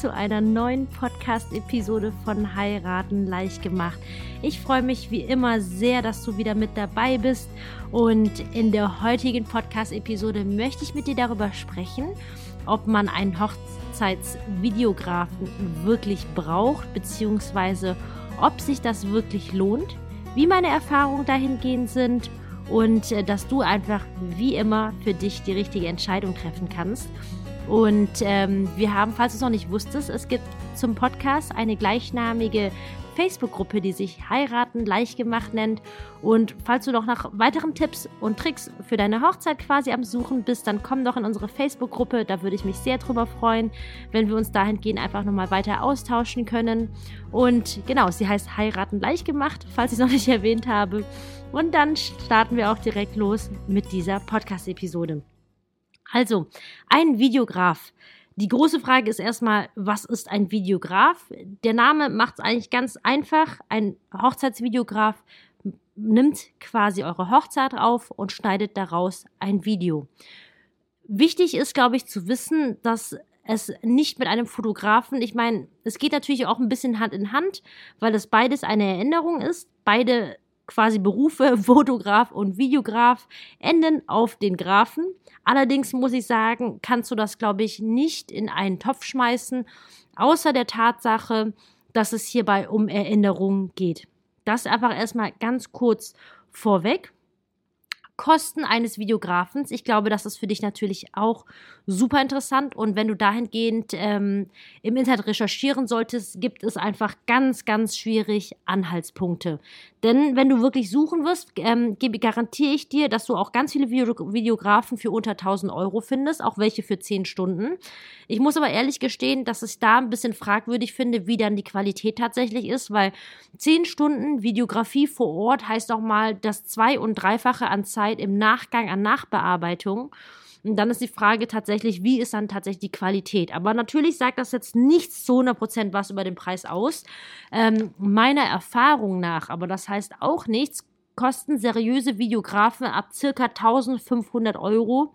zu einer neuen Podcast-Episode von Heiraten leicht gemacht. Ich freue mich wie immer sehr, dass du wieder mit dabei bist. Und in der heutigen Podcast-Episode möchte ich mit dir darüber sprechen, ob man einen Hochzeitsvideografen wirklich braucht, beziehungsweise ob sich das wirklich lohnt, wie meine Erfahrungen dahingehend sind und äh, dass du einfach wie immer für dich die richtige Entscheidung treffen kannst. Und ähm, wir haben, falls du es noch nicht wusstest, es gibt zum Podcast eine gleichnamige Facebook-Gruppe, die sich Heiraten leicht gemacht nennt. Und falls du noch nach weiteren Tipps und Tricks für deine Hochzeit quasi am Suchen bist, dann komm doch in unsere Facebook-Gruppe. Da würde ich mich sehr drüber freuen, wenn wir uns dahingehend einfach nochmal weiter austauschen können. Und genau, sie heißt Heiraten leicht gemacht, falls ich es noch nicht erwähnt habe. Und dann starten wir auch direkt los mit dieser Podcast-Episode. Also, ein Videograf. Die große Frage ist erstmal, was ist ein Videograf? Der Name macht es eigentlich ganz einfach. Ein Hochzeitsvideograf nimmt quasi eure Hochzeit auf und schneidet daraus ein Video. Wichtig ist, glaube ich, zu wissen, dass es nicht mit einem Fotografen, ich meine, es geht natürlich auch ein bisschen Hand in Hand, weil es beides eine Erinnerung ist. Beide quasi Berufe, Fotograf und Videograf, enden auf den Grafen. Allerdings muss ich sagen, kannst du das, glaube ich, nicht in einen Topf schmeißen, außer der Tatsache, dass es hierbei um Erinnerungen geht. Das einfach erstmal ganz kurz vorweg. Kosten eines Videografens. Ich glaube, das ist für dich natürlich auch super interessant. Und wenn du dahingehend ähm, im Internet recherchieren solltest, gibt es einfach ganz, ganz schwierig Anhaltspunkte. Denn wenn du wirklich suchen wirst, ähm, garantiere ich dir, dass du auch ganz viele Video Videografen für unter 1000 Euro findest, auch welche für 10 Stunden. Ich muss aber ehrlich gestehen, dass ich da ein bisschen fragwürdig finde, wie dann die Qualität tatsächlich ist, weil 10 Stunden Videografie vor Ort heißt auch mal das Zwei- und Dreifache an Zeit im Nachgang an Nachbearbeitung. Und dann ist die Frage tatsächlich, wie ist dann tatsächlich die Qualität? Aber natürlich sagt das jetzt nichts zu 100% was über den Preis aus. Ähm, meiner Erfahrung nach, aber das heißt auch nichts, kosten seriöse Videografen ab circa 1500 Euro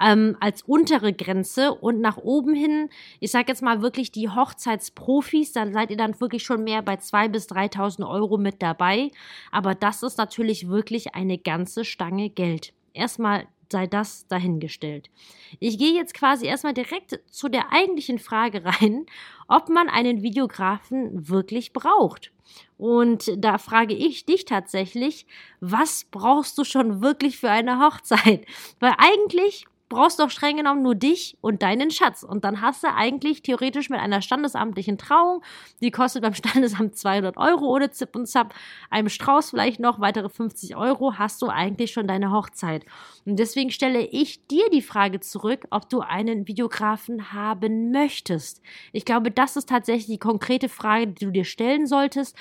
ähm, als untere Grenze und nach oben hin, ich sage jetzt mal wirklich die Hochzeitsprofis, dann seid ihr dann wirklich schon mehr bei 2.000 bis 3.000 Euro mit dabei. Aber das ist natürlich wirklich eine ganze Stange Geld. Erstmal sei das dahingestellt. Ich gehe jetzt quasi erstmal direkt zu der eigentlichen Frage rein, ob man einen Videografen wirklich braucht. Und da frage ich dich tatsächlich, was brauchst du schon wirklich für eine Hochzeit? Weil eigentlich brauchst doch streng genommen nur dich und deinen Schatz. Und dann hast du eigentlich theoretisch mit einer standesamtlichen Trauung, die kostet beim Standesamt 200 Euro ohne Zip und Zap, einem Strauß vielleicht noch weitere 50 Euro, hast du eigentlich schon deine Hochzeit. Und deswegen stelle ich dir die Frage zurück, ob du einen Videografen haben möchtest. Ich glaube, das ist tatsächlich die konkrete Frage, die du dir stellen solltest.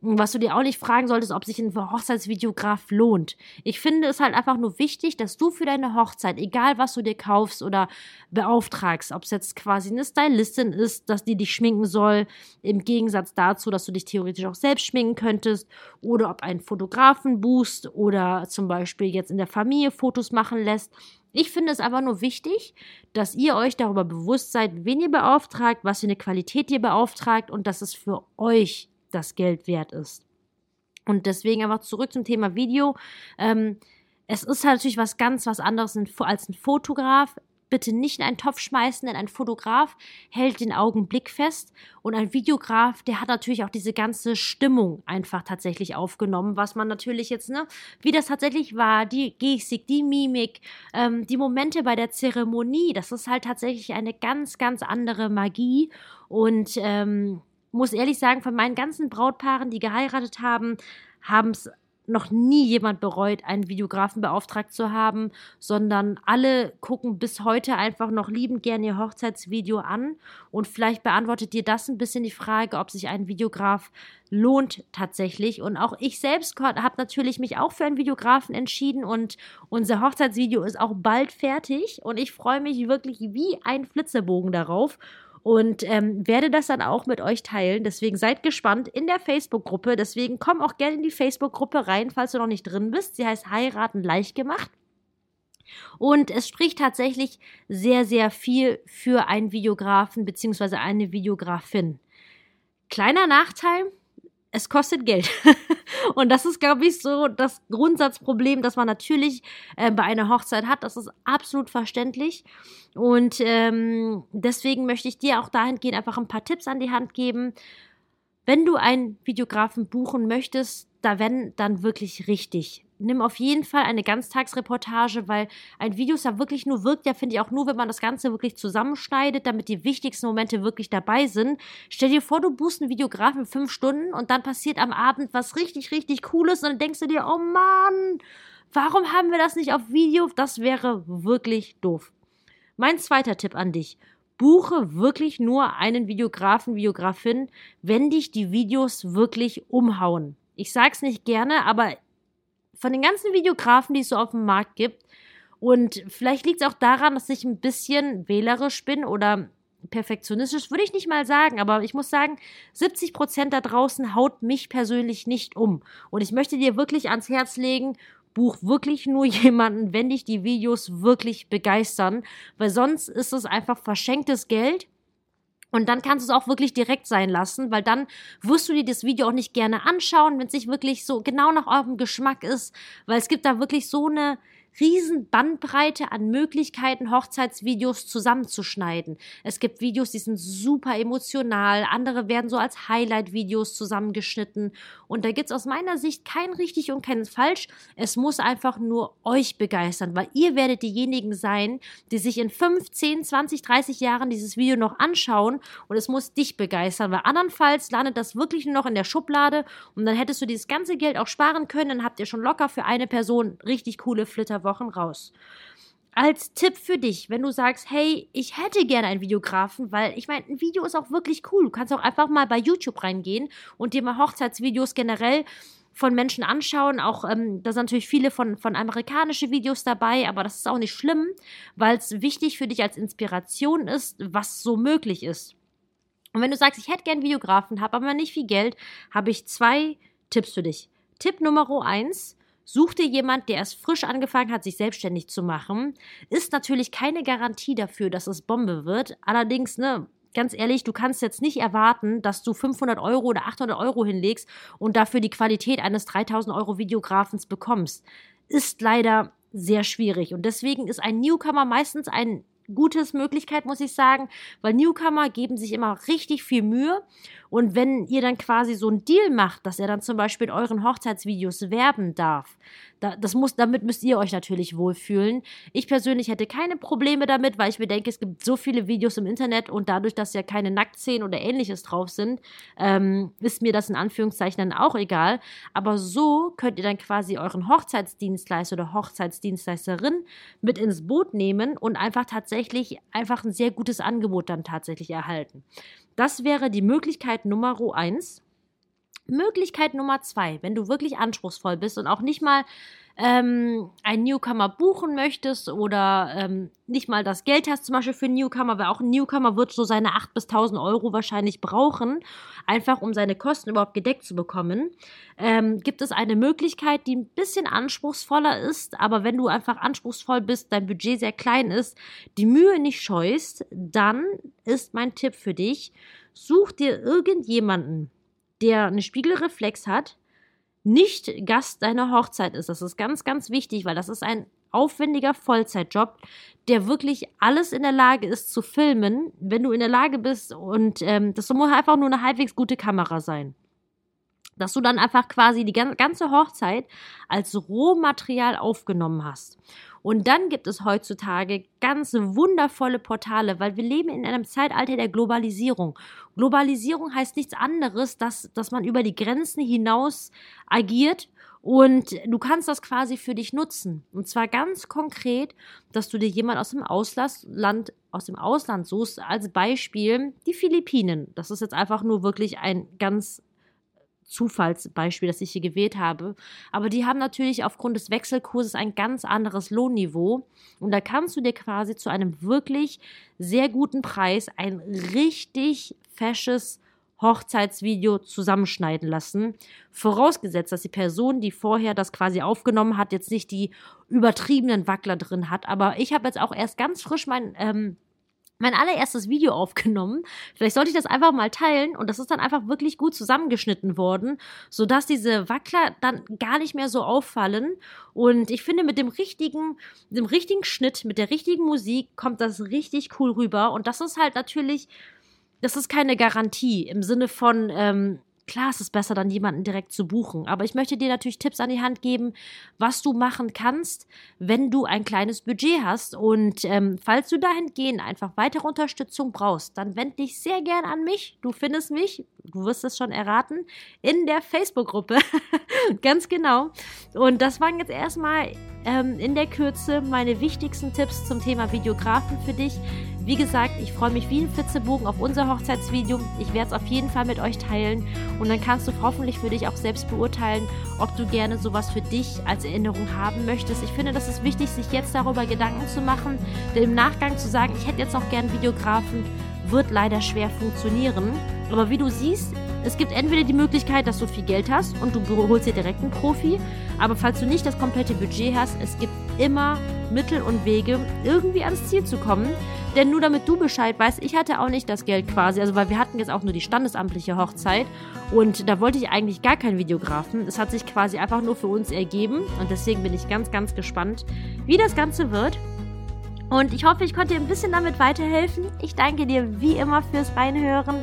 Was du dir auch nicht fragen solltest, ob sich ein Hochzeitsvideograf lohnt. Ich finde es halt einfach nur wichtig, dass du für deine Hochzeit, egal was du dir kaufst oder beauftragst, ob es jetzt quasi eine Stylistin ist, dass die dich schminken soll, im Gegensatz dazu, dass du dich theoretisch auch selbst schminken könntest, oder ob einen Fotografen buchst oder zum Beispiel jetzt in der Familie Fotos machen lässt. Ich finde es einfach nur wichtig, dass ihr euch darüber bewusst seid, wen ihr beauftragt, was für eine Qualität ihr beauftragt und dass es für euch das Geld wert ist. Und deswegen einfach zurück zum Thema Video. Ähm, es ist halt natürlich was ganz was anderes als ein Fotograf. Bitte nicht in einen Topf schmeißen, denn ein Fotograf hält den Augenblick fest und ein Videograf, der hat natürlich auch diese ganze Stimmung einfach tatsächlich aufgenommen, was man natürlich jetzt, ne, wie das tatsächlich war, die Gestik, die Mimik, ähm, die Momente bei der Zeremonie, das ist halt tatsächlich eine ganz, ganz andere Magie und ähm, muss ehrlich sagen, von meinen ganzen Brautpaaren, die geheiratet haben, haben es noch nie jemand bereut, einen Videografen beauftragt zu haben, sondern alle gucken bis heute einfach noch liebend gerne ihr Hochzeitsvideo an. Und vielleicht beantwortet dir das ein bisschen die Frage, ob sich ein Videograf lohnt tatsächlich. Und auch ich selbst habe natürlich mich auch für einen Videografen entschieden und unser Hochzeitsvideo ist auch bald fertig und ich freue mich wirklich wie ein Flitzebogen darauf und ähm, werde das dann auch mit euch teilen. Deswegen seid gespannt in der Facebook-Gruppe. Deswegen komm auch gerne in die Facebook-Gruppe rein, falls du noch nicht drin bist. Sie heißt Heiraten leicht gemacht. Und es spricht tatsächlich sehr, sehr viel für einen Videografen bzw. eine Videografin. Kleiner Nachteil, es kostet Geld. und das ist, glaube ich, so das Grundsatzproblem, das man natürlich äh, bei einer Hochzeit hat. Das ist absolut verständlich. Und ähm, deswegen möchte ich dir auch dahingehend einfach ein paar Tipps an die Hand geben. Wenn du einen Videografen buchen möchtest, da wenn dann wirklich richtig nimm auf jeden Fall eine Ganztagsreportage, weil ein Video ist ja wirklich nur wirkt, ja, finde ich auch nur, wenn man das Ganze wirklich zusammenschneidet, damit die wichtigsten Momente wirklich dabei sind. Stell dir vor, du buchst einen Videografen fünf Stunden und dann passiert am Abend was richtig, richtig Cooles und dann denkst du dir, oh Mann, warum haben wir das nicht auf Video? Das wäre wirklich doof. Mein zweiter Tipp an dich. Buche wirklich nur einen Videografen, Videografin, wenn dich die Videos wirklich umhauen. Ich sag's nicht gerne, aber von den ganzen Videografen, die es so auf dem Markt gibt, und vielleicht liegt es auch daran, dass ich ein bisschen wählerisch bin oder perfektionistisch, würde ich nicht mal sagen, aber ich muss sagen, 70 Prozent da draußen haut mich persönlich nicht um. Und ich möchte dir wirklich ans Herz legen, buch wirklich nur jemanden, wenn dich die Videos wirklich begeistern, weil sonst ist es einfach verschenktes Geld und dann kannst du es auch wirklich direkt sein lassen, weil dann wirst du dir das Video auch nicht gerne anschauen, wenn es nicht wirklich so genau nach eurem Geschmack ist, weil es gibt da wirklich so eine riesen Bandbreite an Möglichkeiten, Hochzeitsvideos zusammenzuschneiden. Es gibt Videos, die sind super emotional, andere werden so als Highlight-Videos zusammengeschnitten. Und da gibt es aus meiner Sicht kein richtig und kein falsch. Es muss einfach nur euch begeistern, weil ihr werdet diejenigen sein, die sich in 5, 10, 20, 30 Jahren dieses Video noch anschauen und es muss dich begeistern, weil andernfalls landet das wirklich nur noch in der Schublade und dann hättest du dieses ganze Geld auch sparen können, dann habt ihr schon locker für eine Person richtig coole Flitterwochen Wochen raus. Als Tipp für dich, wenn du sagst, hey, ich hätte gerne einen Videografen, weil ich meine, ein Video ist auch wirklich cool. Du kannst auch einfach mal bei YouTube reingehen und dir mal Hochzeitsvideos generell von Menschen anschauen. Auch ähm, da sind natürlich viele von, von amerikanische Videos dabei, aber das ist auch nicht schlimm, weil es wichtig für dich als Inspiration ist, was so möglich ist. Und wenn du sagst, ich hätte gerne einen Videografen, habe aber nicht viel Geld, habe ich zwei Tipps für dich. Tipp Nummer eins, Such dir jemand, der erst frisch angefangen hat, sich selbstständig zu machen. Ist natürlich keine Garantie dafür, dass es Bombe wird. Allerdings, ne, ganz ehrlich, du kannst jetzt nicht erwarten, dass du 500 Euro oder 800 Euro hinlegst und dafür die Qualität eines 3000 Euro Videografens bekommst. Ist leider sehr schwierig. Und deswegen ist ein Newcomer meistens ein gutes Möglichkeit, muss ich sagen, weil Newcomer geben sich immer richtig viel Mühe. Und wenn ihr dann quasi so einen Deal macht, dass er dann zum Beispiel in euren Hochzeitsvideos werben darf, da, das muss, damit müsst ihr euch natürlich wohlfühlen. Ich persönlich hätte keine Probleme damit, weil ich mir denke, es gibt so viele Videos im Internet und dadurch, dass ja keine Nacktszenen oder ähnliches drauf sind, ähm, ist mir das in Anführungszeichen dann auch egal. Aber so könnt ihr dann quasi euren Hochzeitsdienstleister oder Hochzeitsdienstleisterin mit ins Boot nehmen und einfach tatsächlich einfach ein sehr gutes Angebot dann tatsächlich erhalten. Das wäre die Möglichkeit Nummer eins. Möglichkeit Nummer zwei, wenn du wirklich anspruchsvoll bist und auch nicht mal ähm, einen Newcomer buchen möchtest oder ähm, nicht mal das Geld hast, zum Beispiel für einen Newcomer, weil auch ein Newcomer wird so seine 8.000 bis 1.000 Euro wahrscheinlich brauchen, einfach um seine Kosten überhaupt gedeckt zu bekommen, ähm, gibt es eine Möglichkeit, die ein bisschen anspruchsvoller ist, aber wenn du einfach anspruchsvoll bist, dein Budget sehr klein ist, die Mühe nicht scheust, dann ist mein Tipp für dich, such dir irgendjemanden, der eine Spiegelreflex hat, nicht Gast deiner Hochzeit ist. Das ist ganz, ganz wichtig, weil das ist ein aufwendiger Vollzeitjob, der wirklich alles in der Lage ist zu filmen, wenn du in der Lage bist und ähm, das muss einfach nur eine halbwegs gute Kamera sein dass du dann einfach quasi die ganze Hochzeit als Rohmaterial aufgenommen hast. Und dann gibt es heutzutage ganz wundervolle Portale, weil wir leben in einem Zeitalter der Globalisierung. Globalisierung heißt nichts anderes, dass, dass man über die Grenzen hinaus agiert und du kannst das quasi für dich nutzen. Und zwar ganz konkret, dass du dir jemand aus dem Ausland, aus dem Ausland suchst, als Beispiel die Philippinen. Das ist jetzt einfach nur wirklich ein ganz Zufallsbeispiel, das ich hier gewählt habe. Aber die haben natürlich aufgrund des Wechselkurses ein ganz anderes Lohnniveau. Und da kannst du dir quasi zu einem wirklich sehr guten Preis ein richtig fesches Hochzeitsvideo zusammenschneiden lassen. Vorausgesetzt, dass die Person, die vorher das quasi aufgenommen hat, jetzt nicht die übertriebenen Wackler drin hat. Aber ich habe jetzt auch erst ganz frisch mein ähm, mein allererstes Video aufgenommen. Vielleicht sollte ich das einfach mal teilen und das ist dann einfach wirklich gut zusammengeschnitten worden, sodass diese Wackler dann gar nicht mehr so auffallen. Und ich finde, mit dem richtigen, dem richtigen Schnitt, mit der richtigen Musik kommt das richtig cool rüber. Und das ist halt natürlich, das ist keine Garantie im Sinne von, ähm, Klar, es ist besser, dann jemanden direkt zu buchen. Aber ich möchte dir natürlich Tipps an die Hand geben, was du machen kannst, wenn du ein kleines Budget hast. Und ähm, falls du dahingehend einfach weitere Unterstützung brauchst, dann wend dich sehr gern an mich. Du findest mich, du wirst es schon erraten, in der Facebook-Gruppe. Ganz genau. Und das waren jetzt erstmal ähm, in der Kürze meine wichtigsten Tipps zum Thema Videografen für dich. Wie gesagt, ich freue mich wie ein Flitzebogen auf unser Hochzeitsvideo. Ich werde es auf jeden Fall mit euch teilen und dann kannst du hoffentlich für dich auch selbst beurteilen, ob du gerne sowas für dich als Erinnerung haben möchtest. Ich finde, das ist wichtig, sich jetzt darüber Gedanken zu machen, denn im Nachgang zu sagen, ich hätte jetzt noch gern Videografen, wird leider schwer funktionieren. Aber wie du siehst, es gibt entweder die Möglichkeit, dass du viel Geld hast und du holst dir direkt einen Profi, aber falls du nicht das komplette Budget hast, es gibt immer Mittel und Wege, irgendwie ans Ziel zu kommen. Denn nur damit du Bescheid weißt, ich hatte auch nicht das Geld quasi, also weil wir hatten jetzt auch nur die standesamtliche Hochzeit und da wollte ich eigentlich gar keinen Videografen. Es hat sich quasi einfach nur für uns ergeben und deswegen bin ich ganz, ganz gespannt, wie das Ganze wird. Und ich hoffe, ich konnte dir ein bisschen damit weiterhelfen. Ich danke dir wie immer fürs Reinhören.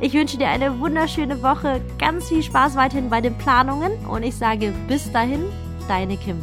Ich wünsche dir eine wunderschöne Woche, ganz viel Spaß weiterhin bei den Planungen und ich sage bis dahin, deine Kim.